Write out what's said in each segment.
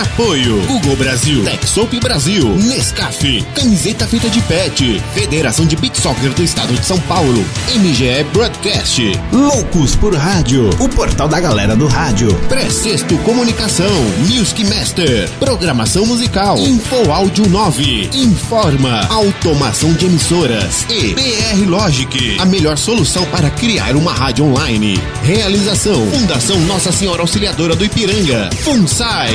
Apoio Google Brasil, Texop Brasil, Nescafé, Camiseta Feita de Pet, Federação de Beat Soccer do Estado de São Paulo, MGE Broadcast, Loucos por Rádio, o portal da galera do rádio, Precesto Comunicação, Music Master, Programação Musical, Info Áudio 9, Informa, Automação de Emissoras e BR Logic, a melhor solução para criar uma rádio online. Realização, Fundação Nossa Senhora Auxiliadora do Ipiranga, FUNSAI.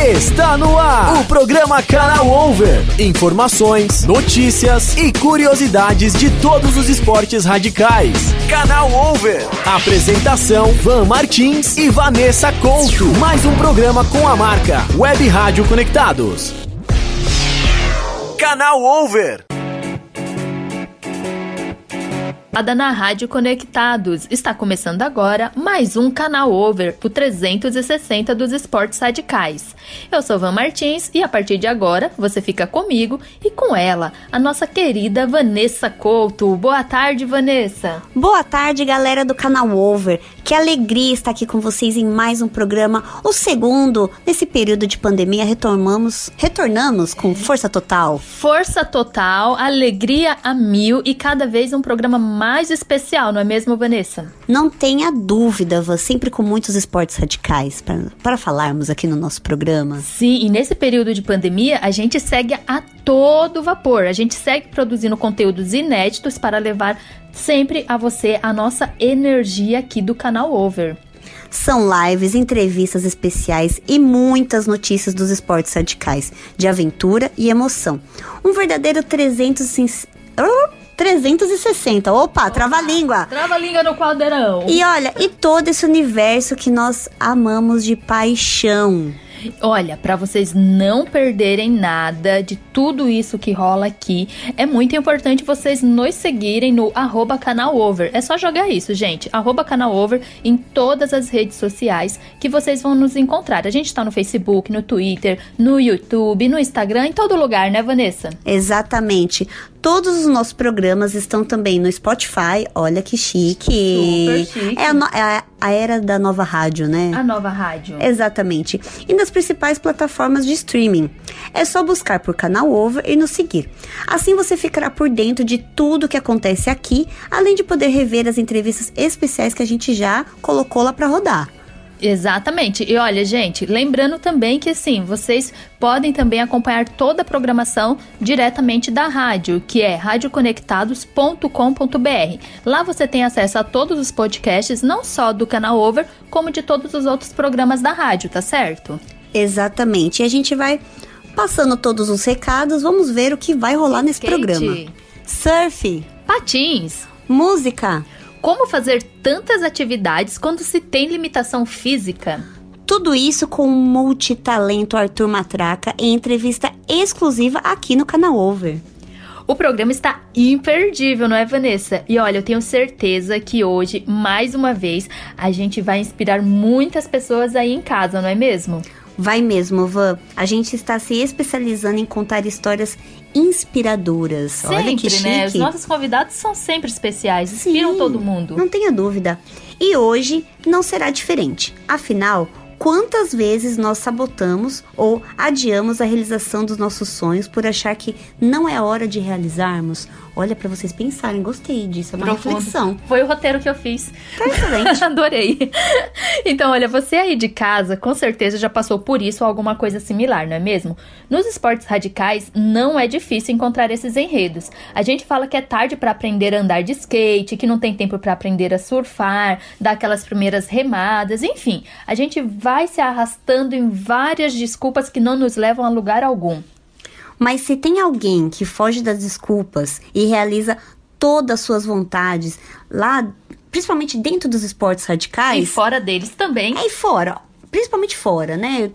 Está no ar o programa Canal Over. Informações, notícias e curiosidades de todos os esportes radicais. Canal Over. Apresentação: Van Martins e Vanessa Couto. Mais um programa com a marca Web Rádio Conectados. Canal Over. Ada na Rádio Conectados. Está começando agora mais um canal over, o 360 dos esportes radicais. Eu sou Van Martins e a partir de agora você fica comigo e com ela, a nossa querida Vanessa Couto. Boa tarde, Vanessa. Boa tarde, galera do canal Over. Que alegria estar aqui com vocês em mais um programa, o segundo nesse período de pandemia. Retornamos, retornamos com força total. Força total, alegria a mil e cada vez um programa mais especial, não é mesmo, Vanessa? Não tenha dúvida, Van, sempre com muitos esportes radicais para falarmos aqui no nosso programa. Sim, e nesse período de pandemia a gente segue a todo vapor. A gente segue produzindo conteúdos inéditos para levar sempre a você a nossa energia aqui do canal Over. São lives, entrevistas especiais e muitas notícias dos esportes radicais, de aventura e emoção. Um verdadeiro 300 360. Opa, trava-língua. Trava-língua no caldeirão. E olha, e todo esse universo que nós amamos de paixão. Olha, para vocês não perderem nada de tudo isso que rola aqui, é muito importante vocês nos seguirem no arroba canalover. É só jogar isso, gente. Arroba canalover em todas as redes sociais que vocês vão nos encontrar. A gente tá no Facebook, no Twitter, no YouTube, no Instagram, em todo lugar, né, Vanessa? Exatamente. Todos os nossos programas estão também no Spotify. Olha que chique. Super chique. É a, no, é a, a era da nova rádio, né? A nova rádio. Exatamente. E nas principais plataformas de streaming. É só buscar por Canal Over e nos seguir. Assim você ficará por dentro de tudo que acontece aqui, além de poder rever as entrevistas especiais que a gente já colocou lá para rodar. Exatamente. E olha, gente, lembrando também que assim, vocês podem também acompanhar toda a programação diretamente da rádio, que é radioconectados.com.br. Lá você tem acesso a todos os podcasts, não só do canal Over, como de todos os outros programas da rádio, tá certo? Exatamente. E a gente vai passando todos os recados, vamos ver o que vai rolar nesse Skate. programa. Surf, Patins. música, Como fazer tantas atividades quando se tem limitação física? tudo isso com o multitalento Arthur Matraca em entrevista exclusiva aqui no canal Over. O programa está imperdível, não é, Vanessa? E olha, eu tenho certeza que hoje, mais uma vez, a gente vai inspirar muitas pessoas aí em casa, não é mesmo? Vai mesmo, Van. A gente está se especializando em contar histórias inspiradoras. Olha que chique. né? Os nossos convidados são sempre especiais, inspiram Sim, todo mundo. Não tenha dúvida. E hoje não será diferente. Afinal, quantas vezes nós sabotamos ou adiamos a realização dos nossos sonhos por achar que não é hora de realizarmos? Olha, para vocês pensarem, gostei disso, é uma Profundo. reflexão. Foi o roteiro que eu fiz. Tá excelente. Adorei. Então, olha, você aí de casa com certeza já passou por isso ou alguma coisa similar, não é mesmo? Nos esportes radicais não é difícil encontrar esses enredos. A gente fala que é tarde para aprender a andar de skate, que não tem tempo para aprender a surfar, dar aquelas primeiras remadas, enfim. A gente vai se arrastando em várias desculpas que não nos levam a lugar algum. Mas se tem alguém que foge das desculpas e realiza todas as suas vontades lá, principalmente dentro dos esportes radicais. E fora deles também. É, e fora, principalmente fora, né?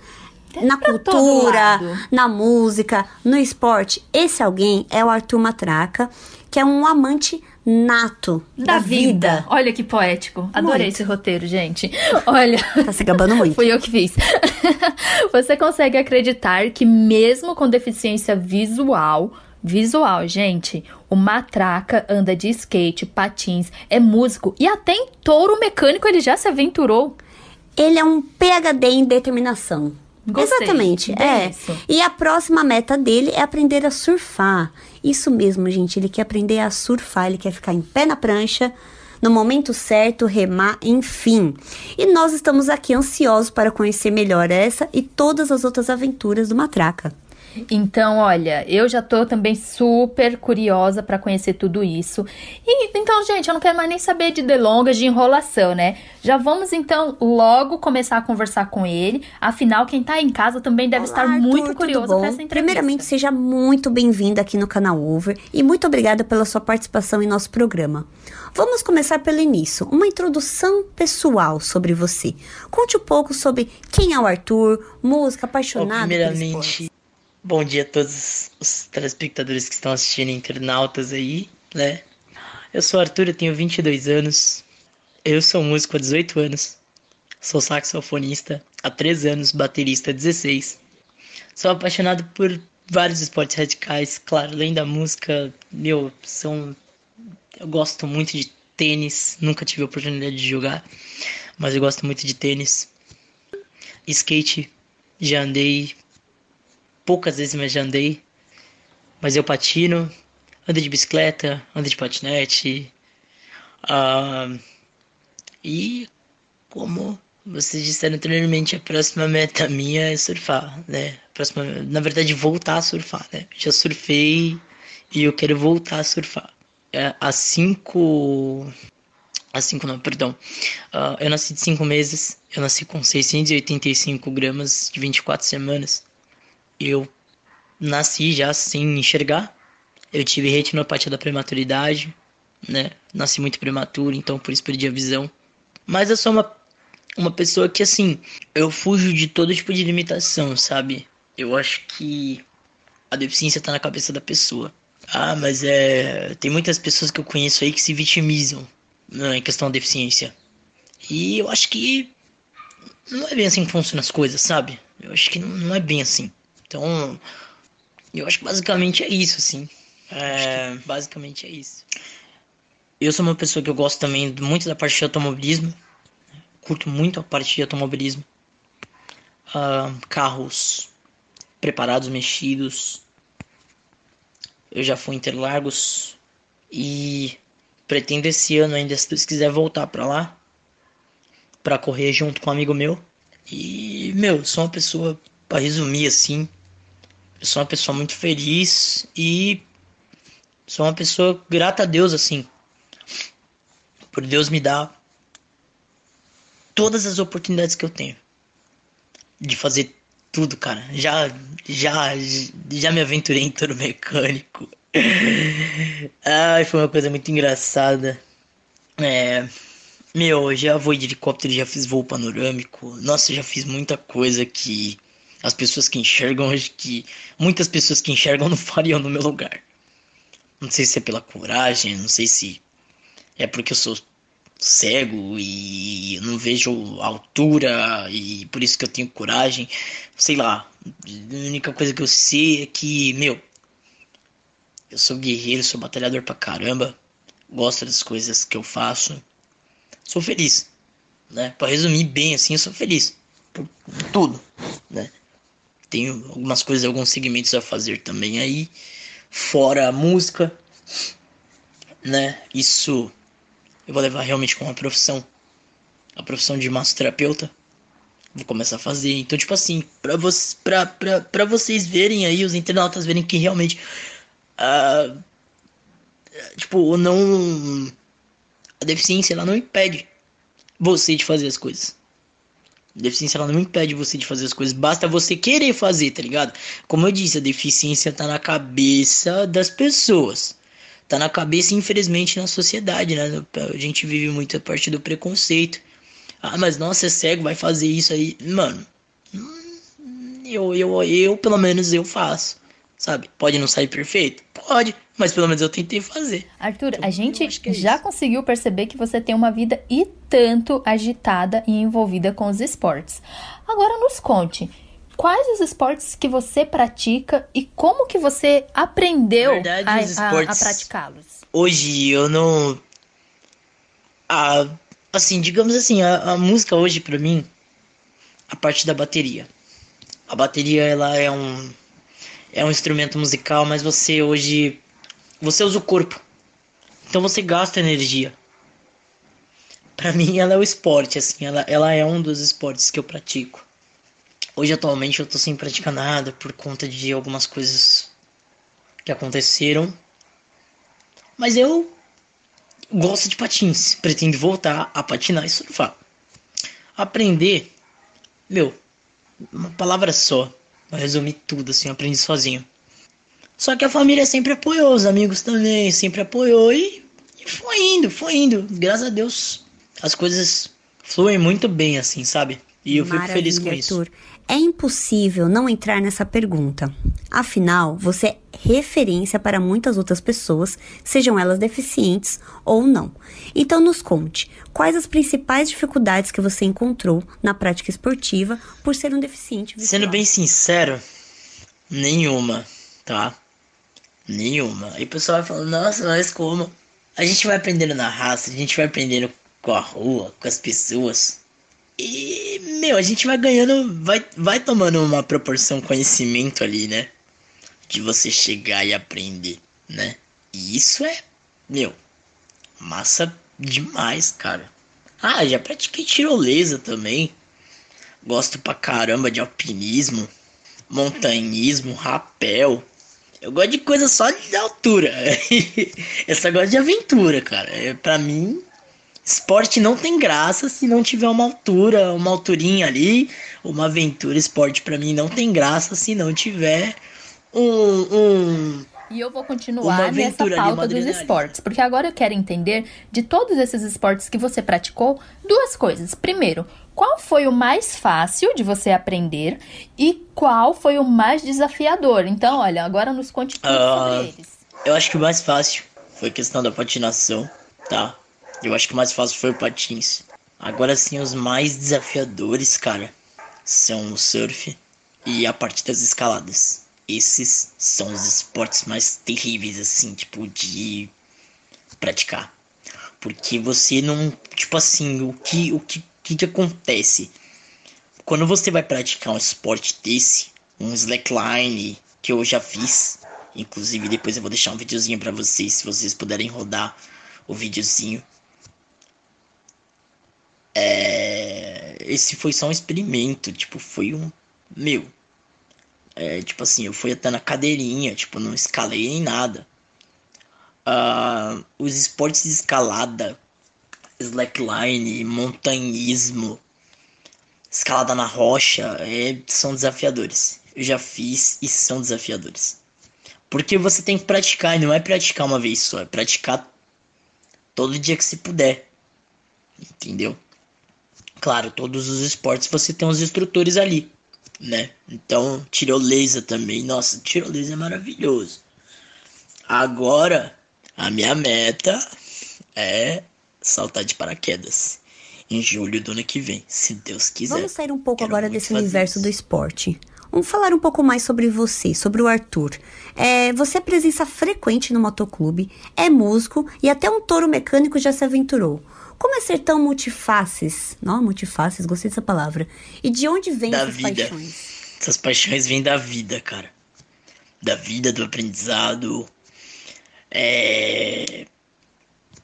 Na pra cultura, na música, no esporte. Esse alguém é o Arthur Matraca, que é um amante nato Da, vida. Olha que poético. Adorei Muito. esse roteiro, gente. Olha. Tá se gabando muito. Fui eu que fiz. Você consegue acreditar que mesmo com deficiência visual, visual, gente, o Matraca anda de skate, patins, é músico e até em touro mecânico ele já se aventurou. Ele é um PhD em determinação. Gostei. Exatamente, Bem é. isso. E a próxima meta dele é aprender a surfar. Isso mesmo, gente. Ele quer aprender a surfar, ele quer ficar em pé na prancha, no momento certo, remar, enfim. E nós estamos aqui ansiosos para conhecer melhor essa e todas as outras aventuras do Matraca. Então, olha, eu já tô também super curiosa pra conhecer tudo isso. E então, gente, eu não quero mais nem saber de delongas, de enrolação, né? Já vamos então logo começar a conversar com ele. Afinal, quem tá em casa também deve estar Olá, muito Arthur, curioso tudo bom? pra essa entrevista. Primeiramente, seja muito bem-vindo aqui no canal Over e muito obrigada pela sua participação em nosso programa. Vamos começar pelo início, uma introdução pessoal sobre você. Conte um pouco sobre quem é o Arthur, música, apaixonado esportes. primeiramente, bom dia a todos os telespectadores que estão assistindo, internautas aí, né? Eu sou Arthur, eu tenho 22 anos. Eu sou músico há 18 anos. Sou saxofonista há 3 anos, baterista há 16. Sou apaixonado por vários esportes radicais, claro, além da música, meu, são eu gosto muito de tênis, nunca tive a oportunidade de jogar, mas eu gosto muito de tênis. Skate, já andei poucas vezes, mas já andei. Mas eu patino, ando de bicicleta, ando de patinete. ah, e como vocês disseram anteriormente, a próxima meta minha é surfar, né? A próxima, na verdade, voltar a surfar, né? Já surfei e eu quero voltar a surfar. É, há cinco. Há cinco não, perdão. Ah, eu nasci de cinco meses. Eu nasci com 685 gramas de 24 semanas. Eu nasci já sem enxergar. Eu tive retinopatia da prematuridade, né? Nasci muito prematuro, então por isso perdi a visão. Mas eu sou uma, uma pessoa que, assim, eu fujo de todo tipo de limitação, sabe? Eu acho que a deficiência tá na cabeça da pessoa. Ah, mas é. Tem muitas pessoas que eu conheço aí que se vitimizam né, em questão da deficiência. E eu acho que não é bem assim que funcionam as coisas, sabe? Eu acho que não, não é bem assim. Então, eu acho que basicamente é isso, assim. É, basicamente é isso. Eu sou uma pessoa que eu gosto também muito da parte de automobilismo. Curto muito a parte de automobilismo. Ah, carros preparados, mexidos. Eu já fui em Interlagos e pretendo esse ano ainda, se Deus quiser, voltar pra lá pra correr junto com um amigo meu. E, meu, sou uma pessoa, pra resumir assim, eu sou uma pessoa muito feliz e sou uma pessoa grata a Deus, assim, por Deus me dar todas as oportunidades que eu tenho de fazer tudo, cara. Já, já, já me aventurei em touro mecânico. Ai, foi uma coisa muito engraçada. É, meu, já voei de helicóptero, já fiz voo panorâmico. Nossa, já fiz muita coisa que as pessoas que enxergam, acho que muitas pessoas que enxergam não fariam no meu lugar. Não sei se é pela coragem, não sei se é porque eu sou cego e não vejo altura e por isso que eu tenho coragem. Sei lá. A única coisa que eu sei é que, meu, eu sou guerreiro, sou batalhador pra caramba. Gosto das coisas que eu faço. Sou feliz, né? Para resumir bem assim, eu sou feliz por tudo, né? Tenho algumas coisas, alguns segmentos a fazer também aí, fora a música, né? Isso eu vou levar realmente como uma profissão, a profissão de massoterapeuta. Vou começar a fazer. Então, tipo assim, pra, vo pra, pra, pra vocês verem aí, os internautas verem que realmente. ah, tipo, não. A deficiência ela não impede você de fazer as coisas. Deficiência ela não impede você de fazer as coisas, basta você querer fazer, tá ligado? Como eu disse, a deficiência tá na cabeça das pessoas. Tá na cabeça, infelizmente, na sociedade, né? A gente vive muito a parte do preconceito. Ah, mas nossa, é cego, vai fazer isso aí. Mano, eu, eu, eu, pelo menos, eu faço. Sabe? Pode não sair perfeito? Pode, mas pelo menos eu tentei fazer. Arthur, então, a gente é já conseguiu perceber que você tem uma vida e tanto agitada e envolvida com os esportes. Agora nos conte, quais os esportes que você pratica e como que você aprendeu verdade, a, a, a praticá-los? Hoje eu não. Ah, assim, digamos assim, a, a música hoje para mim, a parte da bateria. A bateria ela é um é um instrumento musical, mas você hoje você usa o corpo. Então você gasta energia. Para mim ela é o esporte assim, ela, ela é um dos esportes que eu pratico. Hoje atualmente eu tô sem praticar nada por conta de algumas coisas que aconteceram. Mas eu gosto de patins, pretendo voltar a patinar e surfar. Aprender, meu, uma palavra só. Eu resumi tudo, assim, eu aprendi sozinho. Só que a família sempre apoiou, os amigos também sempre apoiou e, e foi indo, foi indo. Graças a Deus as coisas fluem muito bem, assim, sabe? E eu Maravilha, fico feliz com isso. Arthur. É impossível não entrar nessa pergunta. Afinal, você é referência para muitas outras pessoas, sejam elas deficientes ou não. Então nos conte, quais as principais dificuldades que você encontrou na prática esportiva por ser um deficiente visual? Sendo bem sincero, nenhuma, tá? Nenhuma. Aí o pessoal vai falando, nossa, mas como? A gente vai aprendendo na raça, a gente vai aprendendo com a rua, com as pessoas. E, meu, a gente vai ganhando, vai, vai tomando uma proporção conhecimento ali, né? De você chegar e aprender, né? E isso é, meu, massa demais, cara. Ah, já pratiquei tirolesa também. Gosto pra caramba de alpinismo, montanhismo, rapel. Eu gosto de coisa só de altura. Eu só gosto de aventura, cara. É, pra mim, Esporte não tem graça se não tiver uma altura, uma alturinha ali, uma aventura. Esporte para mim não tem graça se não tiver um, um e eu vou continuar nessa pauta dos esportes, porque agora eu quero entender de todos esses esportes que você praticou duas coisas. Primeiro, qual foi o mais fácil de você aprender e qual foi o mais desafiador? Então, olha, agora nos conte tudo uh, sobre eles. Eu acho que o mais fácil foi a questão da patinação, tá? Eu acho que o mais fácil foi o patins. Agora sim, os mais desafiadores, cara, são o surf e a parte das escaladas. Esses são os esportes mais terríveis, assim, tipo, de praticar. Porque você não. Tipo assim, o que, o que, que, que acontece? Quando você vai praticar um esporte desse, um slackline, que eu já fiz, inclusive depois eu vou deixar um videozinho para vocês, se vocês puderem rodar o videozinho é, esse foi só um experimento, tipo, foi um. Meu. É, tipo assim, eu fui até na cadeirinha, tipo, não escalei nem nada. Uh, os esportes de escalada, slackline, montanhismo, escalada na rocha, é, são desafiadores. Eu já fiz e são desafiadores. Porque você tem que praticar, e não é praticar uma vez só, é praticar todo dia que se puder. Entendeu? Claro, todos os esportes você tem os instrutores ali, né? Então, tirolesa também. Nossa, tirolesa é maravilhoso. Agora, a minha meta é saltar de paraquedas em julho do ano que vem, se Deus quiser. Vamos sair um pouco Quero agora desse universo isso. do esporte. Vamos falar um pouco mais sobre você, sobre o Arthur. É, você é presença frequente no motoclube, é músico e até um touro mecânico já se aventurou. Como é ser tão multifaces? Não, multifaces, gostei dessa palavra. E de onde vêm da essas vida. paixões? Essas paixões vêm da vida, cara. Da vida, do aprendizado. É.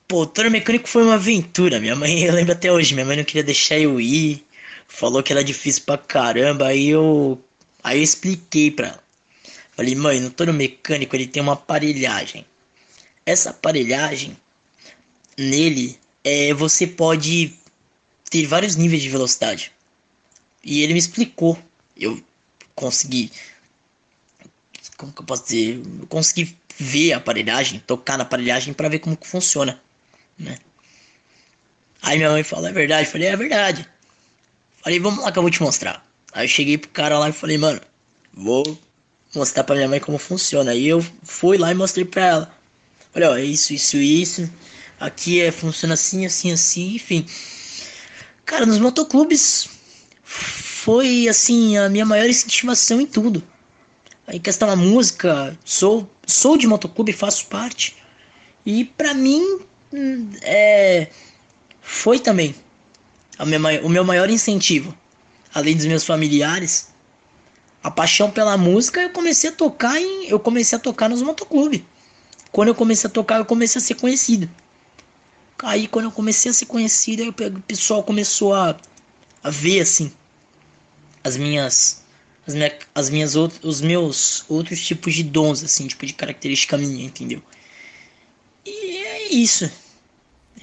Pô, o mecânico foi uma aventura. Minha mãe, eu lembro até hoje, minha mãe não queria deixar eu ir. Falou que era difícil pra caramba. Aí eu. Aí eu expliquei pra ela. Falei, mãe, no touro mecânico ele tem uma aparelhagem. Essa aparelhagem, nele, é, você pode ter vários níveis de velocidade. E ele me explicou. Eu consegui. Como que eu posso dizer? Eu consegui ver a aparelhagem, tocar na aparelhagem para ver como que funciona, né? Aí minha mãe falou, é verdade? Eu falei, é verdade. Falei, vamos lá que eu vou te mostrar. Aí eu cheguei pro cara lá e falei, mano, vou mostrar pra minha mãe como funciona. Aí eu fui lá e mostrei pra ela. Falei, ó, isso, isso, isso. Aqui é, funciona assim, assim, assim, enfim. Cara, nos motoclubes foi assim a minha maior incentivação em tudo. Aí questão da música, sou sou de motoclube, faço parte. E para mim é foi também minha, o meu maior incentivo, além dos meus familiares, a paixão pela música, eu comecei a tocar em, eu comecei a tocar nos motoclubes. Quando eu comecei a tocar, eu comecei a ser conhecido. Aí quando eu comecei a ser conhecido, aí o pessoal começou a, a ver assim as minhas as, minha, as minhas os meus outros tipos de dons assim, tipo de característica minha, entendeu? E é isso.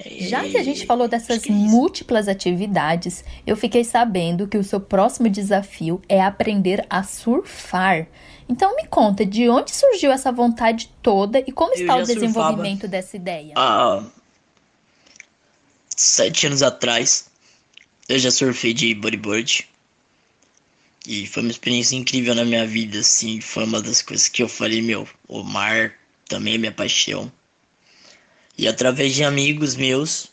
Já que a gente falou dessas é múltiplas atividades, eu fiquei sabendo que o seu próximo desafio é aprender a surfar. Então me conta, de onde surgiu essa vontade toda e como está o desenvolvimento dessa ideia? Há sete anos atrás, eu já surfei de bodyboard. E foi uma experiência incrível na minha vida, assim. Foi uma das coisas que eu falei, meu, o mar também é minha paixão. E através de amigos meus,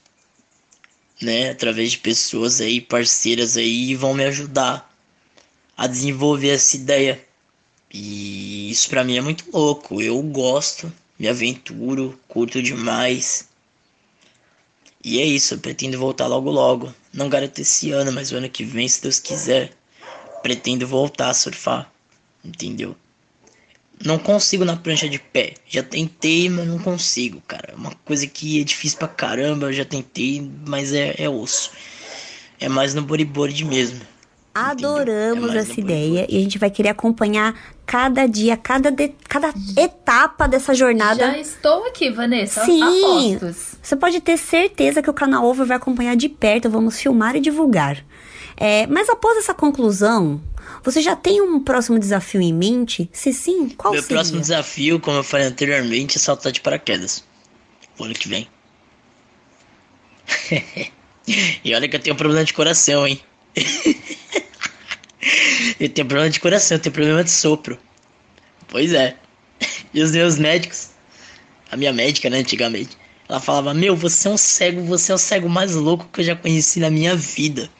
né, através de pessoas aí, parceiras aí, vão me ajudar a desenvolver essa ideia. E isso para mim é muito louco. Eu gosto, me aventuro, curto demais. E é isso, eu pretendo voltar logo logo. Não garanto esse ano, mas o ano que vem, se Deus quiser, pretendo voltar a surfar. Entendeu? Não consigo na prancha de pé. Já tentei, mas não consigo, cara. É uma coisa que é difícil pra caramba. Eu já tentei, mas é, é osso. É mais no bodyboard mesmo. Adoramos é essa ideia e a gente vai querer acompanhar cada dia, cada, de, cada etapa dessa jornada. Já estou aqui, Vanessa. Sim. Apostos. Você pode ter certeza que o canal Over vai acompanhar de perto. Vamos filmar e divulgar. É, mas após essa conclusão, você já tem um próximo desafio em mente? Se sim, qual Meu seria? Meu próximo desafio, como eu falei anteriormente, é saltar de paraquedas. O ano que vem. e olha que eu tenho um problema de coração, hein? eu tenho problema de coração, eu tenho problema de sopro. Pois é. E os meus médicos, a minha médica, né, antigamente, ela falava: Meu, você é um cego, você é o cego mais louco que eu já conheci na minha vida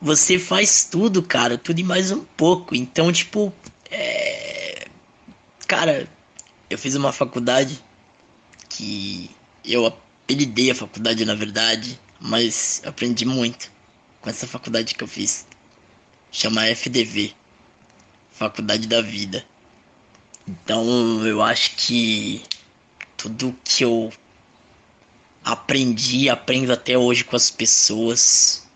você faz tudo, cara, tudo e mais um pouco. Então, tipo, é... cara, eu fiz uma faculdade que eu apelidei a faculdade, na verdade, mas aprendi muito essa faculdade que eu fiz. Chama FDV, Faculdade da Vida. Então, eu acho que tudo que eu aprendi, aprendo até hoje com as pessoas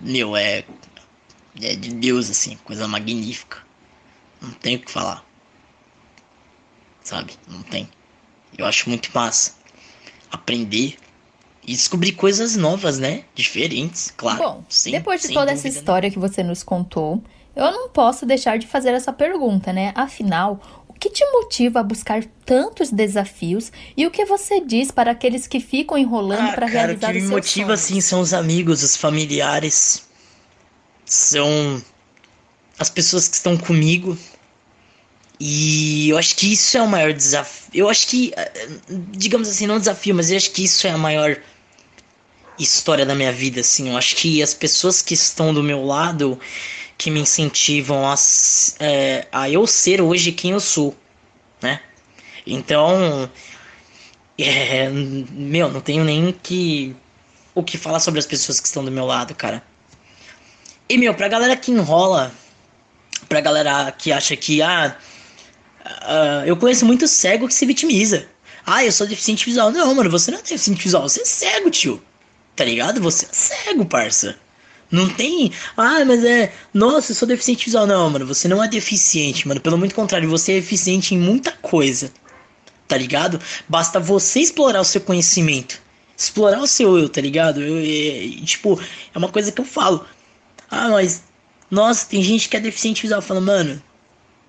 meu, é, é de Deus, assim, coisa magnífica. Não tem o que falar. Sabe? Não tem. Eu acho muito massa aprender e descobrir coisas novas, né? Diferentes, claro. Bom, sem, depois de toda essa história que você nos contou, eu não posso deixar de fazer essa pergunta, né? Afinal, o que te motiva a buscar tantos desafios e o que você diz para aqueles que ficam enrolando ah, para realizar os seus sonhos? O que me motiva, sim, são os amigos, os familiares, são as pessoas que estão comigo. E eu acho que isso é o maior desafio. Eu acho que, eh, digamos assim, não desafio, mas eu acho que isso é a maior história da minha vida, assim. Eu acho que as pessoas que estão do meu lado que me incentivam a, é, a eu ser hoje quem eu sou, né? Então, é, meu, não tenho nem que o que falar sobre as pessoas que estão do meu lado, cara. E meu, pra galera que enrola, pra galera que acha que ah, uh, eu conheço muito cego que se vitimiza. Ah, eu sou deficiente visual. Não, mano, você não é deficiente visual, você é cego, tio. Tá ligado? Você é cego, parça. Não tem. Ah, mas é. Nossa, eu sou deficiente visual. Não, mano, você não é deficiente, mano. Pelo muito contrário, você é eficiente em muita coisa. Tá ligado? Basta você explorar o seu conhecimento. explorar o seu eu, tá ligado? Eu, é, tipo, é uma coisa que eu falo. Ah, mas, nossa, tem gente que é deficiente visual. Fala, mano,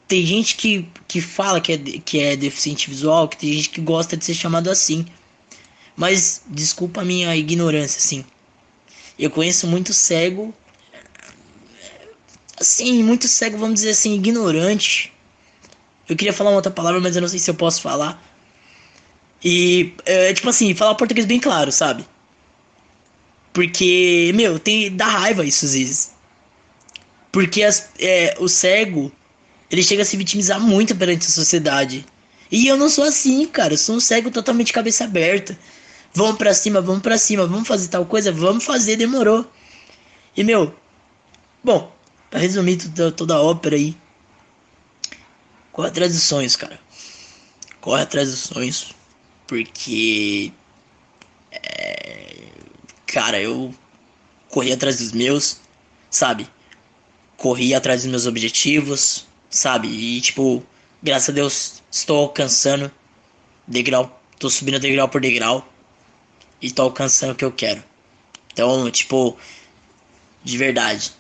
tem gente que, que fala que é, que é deficiente visual, que tem gente que gosta de ser chamado assim. Mas, desculpa a minha ignorância, assim. Eu conheço muito cego. Assim, muito cego, vamos dizer assim, ignorante. Eu queria falar uma outra palavra, mas eu não sei se eu posso falar. E, é, tipo assim, falar português bem claro, sabe? Porque, meu, tem, dá raiva isso às vezes. Porque as, é, o cego, ele chega a se vitimizar muito perante a sociedade. E eu não sou assim, cara. Eu sou um cego totalmente cabeça aberta. Vamos pra cima, vamos pra cima, vamos fazer tal coisa, vamos fazer, demorou. E meu, bom, pra resumir toda, toda a ópera aí, corre atrás dos sonhos, cara. Corre atrás dos sonhos, porque. É, cara, eu corri atrás dos meus, sabe? Corri atrás dos meus objetivos, sabe? E tipo, graças a Deus estou alcançando degrau, tô subindo degrau por degrau e tô alcançando o que eu quero. Então, tipo, de verdade,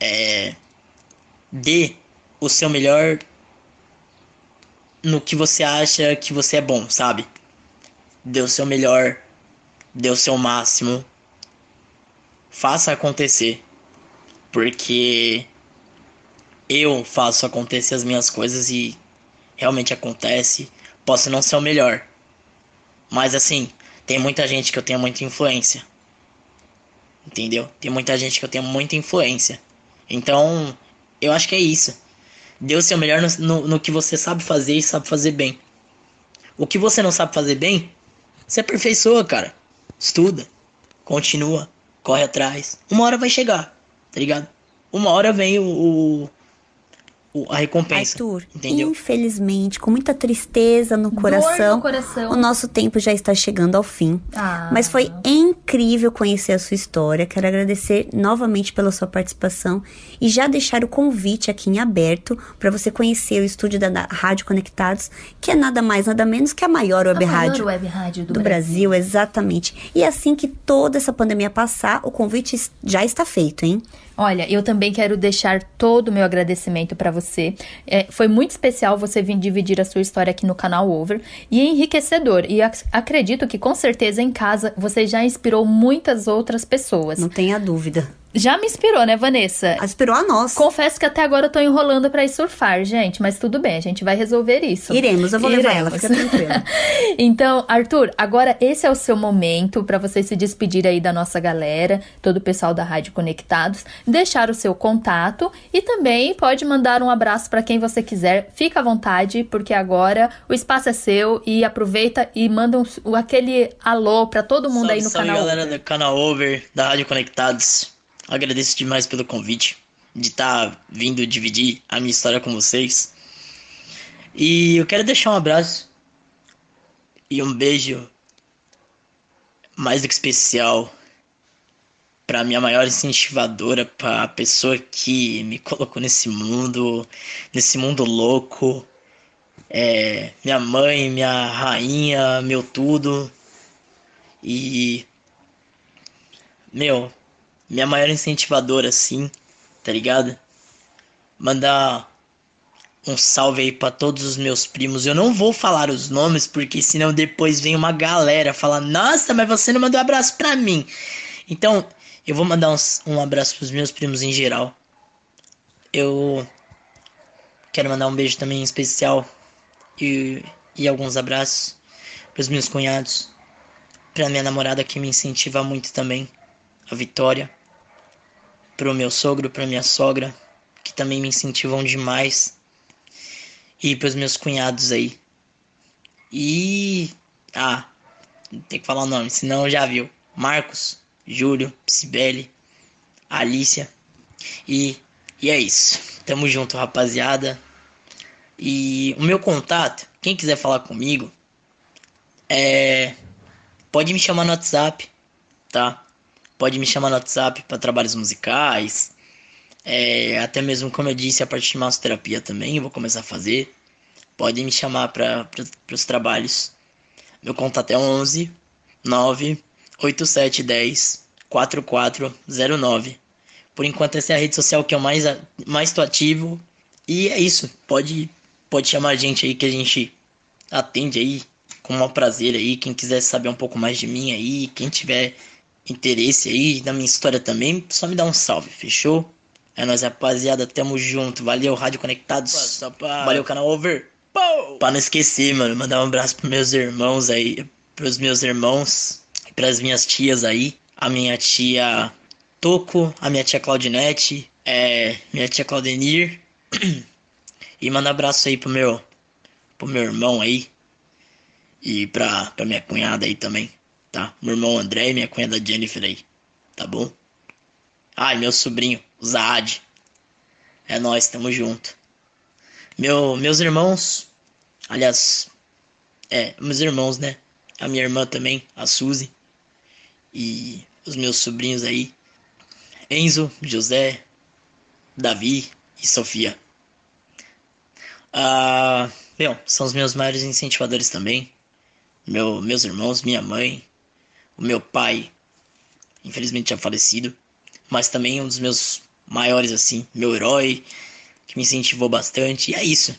é dê o seu melhor no que você acha que você é bom, sabe? Dê o seu melhor, dê o seu máximo. Faça acontecer. Porque eu faço acontecer as minhas coisas e realmente acontece. Posso não ser o melhor. Mas assim, tem muita gente que eu tenho muita influência. Entendeu? Tem muita gente que eu tenho muita influência. Então, eu acho que é isso. Dê o seu melhor no, no, no, que você sabe fazer e sabe fazer bem. O que você não sabe fazer bem, você aperfeiçoa, cara. Estuda, continua, corre atrás. Uma hora vai chegar, tá ligado? Uma hora vem o, o a recompensa. Arthur, entendeu? infelizmente, com muita tristeza no coração, no coração, o nosso tempo já está chegando ao fim. Ah. Mas foi incrível conhecer a sua história. Quero agradecer novamente pela sua participação e já deixar o convite aqui em aberto para você conhecer o estúdio da Rádio Conectados, que é nada mais, nada menos que a maior web a maior rádio, web rádio do, do Brasil. Brasil. Exatamente. E assim que toda essa pandemia passar, o convite já está feito, hein? Olha, eu também quero deixar todo o meu agradecimento para você. É, foi muito especial você vir dividir a sua história aqui no canal Over e enriquecedor. E ac acredito que com certeza em casa você já inspirou muitas outras pessoas. Não tenha dúvida. Já me inspirou, né, Vanessa? Inspirou a nós. Confesso que até agora eu tô enrolando para ir surfar, gente, mas tudo bem, a gente vai resolver isso. Iremos, eu vou Iremos. levar ela, fica tranquila. então, Arthur, agora esse é o seu momento para você se despedir aí da nossa galera, todo o pessoal da Rádio Conectados, deixar o seu contato e também pode mandar um abraço para quem você quiser. Fica à vontade, porque agora o espaço é seu e aproveita e manda um, aquele alô para todo mundo salve, aí no salve, canal. galera do canal Over da Rádio Conectados. Agradeço demais pelo convite de estar tá vindo dividir a minha história com vocês. E eu quero deixar um abraço e um beijo mais do que especial para minha maior incentivadora, para a pessoa que me colocou nesse mundo, nesse mundo louco. É, minha mãe, minha rainha, meu tudo. E meu, minha maior incentivadora, assim, tá ligado? Mandar um salve aí pra todos os meus primos. Eu não vou falar os nomes, porque senão depois vem uma galera falar: Nossa, mas você não mandou um abraço pra mim. Então, eu vou mandar um, um abraço pros meus primos em geral. Eu quero mandar um beijo também especial e, e alguns abraços pros meus cunhados, pra minha namorada que me incentiva muito também a Vitória, pro meu sogro, pra minha sogra, que também me incentivam demais, e pros meus cunhados aí. E. Ah, tem que falar o nome, senão já viu. Marcos, Júlio, Sibeli, Alicia. E, e é isso. Tamo junto, rapaziada. E o meu contato, quem quiser falar comigo, é. Pode me chamar no WhatsApp, tá? Pode me chamar no WhatsApp para trabalhos musicais. É, até mesmo, como eu disse, a parte de massoterapia também eu vou começar a fazer. Pode me chamar para os trabalhos. Meu contato é 11 98710 4409. Por enquanto essa é a rede social que eu mais mais tô ativo e é isso. Pode pode chamar a gente aí que a gente atende aí com o prazer aí. Quem quiser saber um pouco mais de mim aí, quem tiver interesse aí na minha história também, só me dá um salve, fechou? É nóis, rapaziada. Tamo junto. Valeu, Rádio Conectados. Valeu, canal Over. Pou! Pra não esquecer, mano, mandar um abraço pros meus irmãos aí. Pros meus irmãos. E pras minhas tias aí. A minha tia Toco, a minha tia Claudinete, é, minha tia Claudenir. e manda abraço aí pro meu, pro meu irmão aí. E pra, pra minha cunhada aí também, tá? Meu irmão André e minha cunhada Jennifer aí, tá bom? Ai, meu sobrinho, Zaad. É nós, tamo junto. Meu, meus irmãos, aliás, é, meus irmãos, né? A minha irmã também, a Suzy. E os meus sobrinhos aí, Enzo, José, Davi e Sofia. Ah, meu, são os meus maiores incentivadores também. Meu, meus irmãos, minha mãe, o meu pai, infelizmente já falecido, mas também um dos meus maiores, assim, meu herói, que me incentivou bastante. E é isso.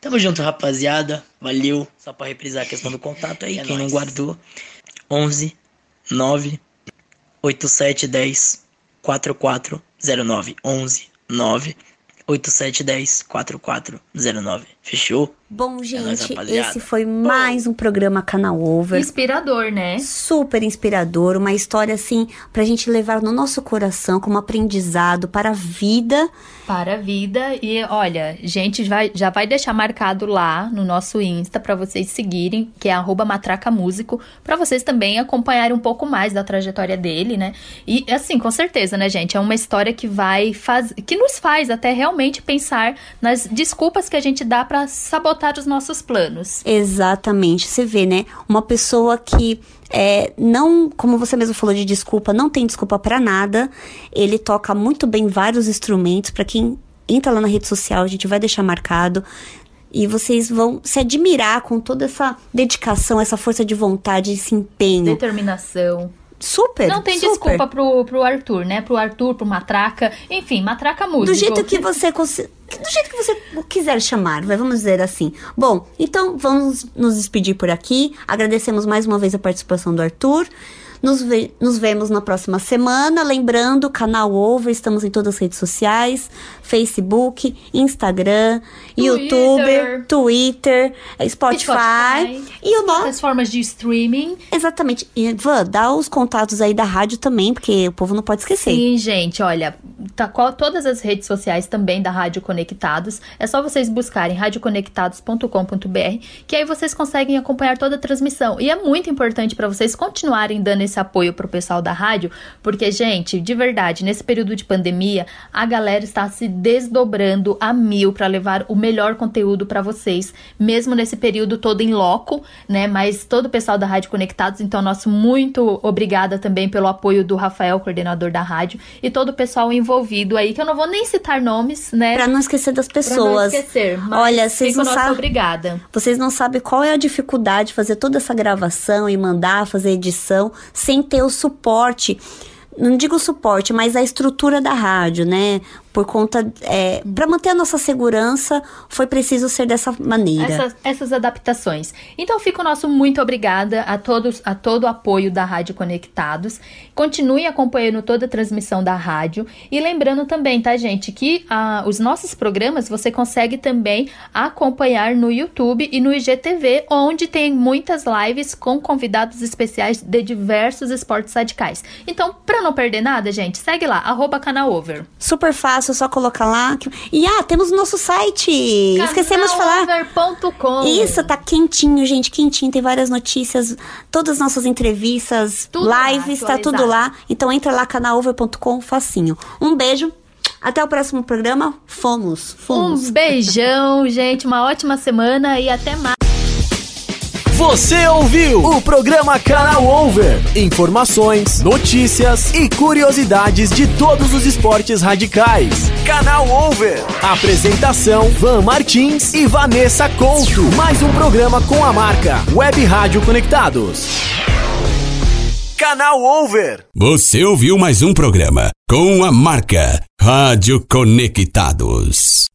Tamo junto, rapaziada. Valeu. Só pra reprisar a questão do contato aí, é quem nóis. não guardou. 11 9 8710 4409. 11 9 8710 4409. Fechou? Bom, gente, é nóis, esse foi mais um programa Canal Over. Inspirador, né? Super inspirador, uma história assim pra gente levar no nosso coração como aprendizado para a vida. Para a vida e olha, gente vai, já vai deixar marcado lá no nosso Insta para vocês seguirem, que é @matracamúsico, para vocês também acompanharem um pouco mais da trajetória dele, né? E assim, com certeza, né, gente, é uma história que vai faz que nos faz até realmente pensar nas desculpas que a gente dá para sabotar sabotar os nossos planos. Exatamente. Você vê, né? Uma pessoa que é, não, como você mesmo falou de desculpa, não tem desculpa para nada. Ele toca muito bem vários instrumentos. Para quem entra lá na rede social, a gente vai deixar marcado. E vocês vão se admirar com toda essa dedicação, essa força de vontade, esse empenho. Determinação. Super. Não tem super. desculpa pro, pro Arthur, né? Pro Arthur, pro Matraca. Enfim, Matraca Música. Do jeito que você do jeito que você quiser chamar, vamos dizer assim. Bom, então vamos nos despedir por aqui. Agradecemos mais uma vez a participação do Arthur. Nos, ve nos vemos na próxima semana. Lembrando, canal Over, estamos em todas as redes sociais: Facebook, Instagram, Twitter. YouTube, Twitter, Spotify. Spotify e o nosso. formas de streaming. Exatamente. Ivan, dá os contatos aí da rádio também, porque o povo não pode esquecer. Sim, gente, olha, tá qual, todas as redes sociais também da Rádio Conectados. É só vocês buscarem radioconectados.com.br, que aí vocês conseguem acompanhar toda a transmissão. E é muito importante para vocês continuarem dando esse apoio pro pessoal da rádio, porque, gente, de verdade, nesse período de pandemia, a galera está se desdobrando a mil para levar o melhor conteúdo para vocês, mesmo nesse período todo em loco, né? Mas todo o pessoal da Rádio Conectados, então, nosso muito obrigada também pelo apoio do Rafael, coordenador da rádio, e todo o pessoal envolvido aí, que eu não vou nem citar nomes, né? Pra não esquecer das pessoas. Pra não esquecer. Olha, vocês não sabem. Obrigada. Vocês não sabem qual é a dificuldade de fazer toda essa gravação e mandar fazer edição sem ter o suporte não digo suporte, mas a estrutura da rádio, né? Por conta. É, para manter a nossa segurança, foi preciso ser dessa maneira. Essas, essas, adaptações. Então fica o nosso muito obrigada a todos, a todo o apoio da Rádio Conectados. Continue acompanhando toda a transmissão da rádio. E lembrando também, tá, gente, que ah, os nossos programas você consegue também acompanhar no YouTube e no IGTV, onde tem muitas lives com convidados especiais de diversos esportes radicais. Então, para não perder nada, gente, segue lá, arroba canalover. Super fácil fácil, só colocar lá. E ah, temos o nosso site. Esquecemos de falar. Isso, tá quentinho, gente, quentinho. Tem várias notícias, todas as nossas entrevistas, tudo lives, lá, tá tudo lá. Então entra lá, canalover.com, facinho. Um beijo. Até o próximo programa. Fomos. Fomos. Um beijão, gente. Uma ótima semana e até mais. Você ouviu o programa Canal Over. Informações, notícias e curiosidades de todos os esportes radicais. Canal Over. Apresentação: Van Martins e Vanessa Couto. Mais um programa com a marca Web Rádio Conectados. Canal Over. Você ouviu mais um programa com a marca Rádio Conectados.